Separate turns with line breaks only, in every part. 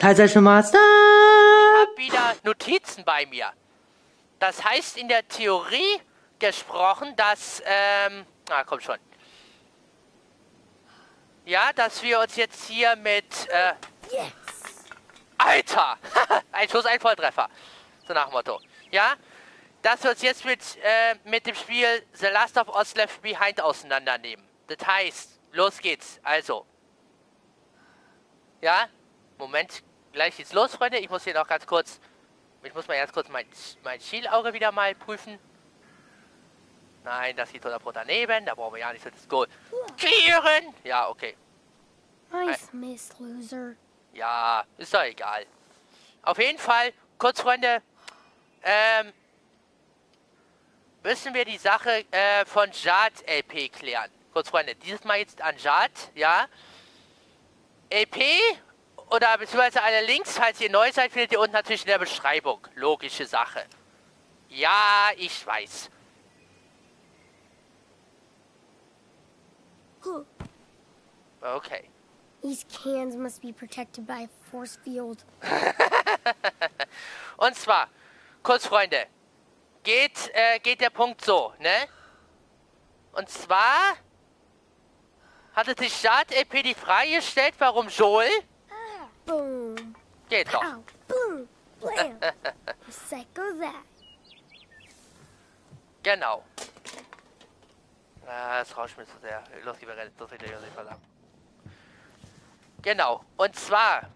Teilzeichen Master.
Ich habe wieder Notizen bei mir. Das heißt in der Theorie gesprochen, dass, ähm, ah, komm schon. Ja, dass wir uns jetzt hier mit, äh,
Yes.
Alter! ein Schuss, ein Volltreffer. So nach dem Motto. Ja, dass wir uns jetzt mit, äh, mit dem Spiel The Last of Us Left Behind auseinandernehmen. Das heißt, los geht's. Also. Ja, Moment, gleich geht's los, Freunde. Ich muss hier noch ganz kurz, ich muss mal ganz kurz mein, mein Schielauge wieder mal prüfen. Nein, das geht 100 daneben. Da brauchen wir ja nicht so das Goal. Clearen! Ja, okay.
Nice miss, loser.
Ja, ist doch egal. Auf jeden Fall, kurz Freunde, ähm, müssen wir die Sache äh, von Jad LP klären. Kurz Freunde, dieses Mal jetzt an Jad, ja. LP oder beziehungsweise alle Links, falls ihr neu seid, findet ihr unten natürlich in der Beschreibung. Logische Sache. Ja, ich weiß.
Huh.
Okay.
These cans must be protected by a force field.
Und zwar, kurz Freunde, geht, äh, geht der Punkt so, ne? Und zwar hatte sich Jad LP die Frage gestellt, warum Joel?
Boom.
Geht doch.
Ow. Boom. Blam. Psycho that.
Genau. Ah, das rauscht mir zu sehr. Los, lieber Reddit, das wird ja nicht verlangen. Genau. Und zwar,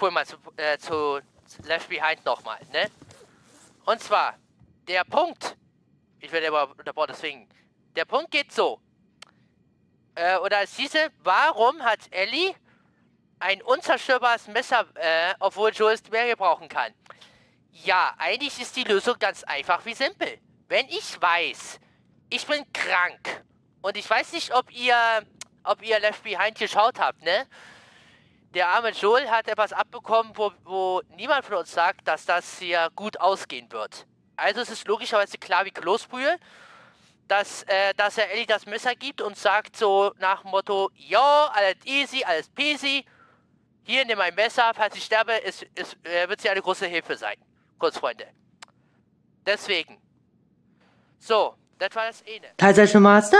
wohl mal zu, äh, zu Left Behind nochmal, ne? Und zwar, der Punkt, ich werde aber unterbaut, deswegen, der Punkt geht so. Äh, oder es hieße, warum hat Ellie ein unzerstörbares Messer, äh, obwohl Joel es mehr gebrauchen kann? Ja, eigentlich ist die Lösung ganz einfach wie simpel. Wenn ich weiß, ich bin krank und ich weiß nicht, ob ihr, ob ihr Left Behind geschaut habt, ne? Der arme Joel hat etwas abbekommen, wo, wo niemand von uns sagt, dass das hier gut ausgehen wird. Also es ist logischerweise klar wie Kloßbrühe, dass, äh, dass er Ellie das Messer gibt und sagt so nach dem Motto, ja, alles easy, alles peasy, hier nimm mein Messer, falls ich sterbe, es äh, wird sie eine große Hilfe sein. Kurz, Freunde. Deswegen. So, das war das eine.
Teilzeichen Master.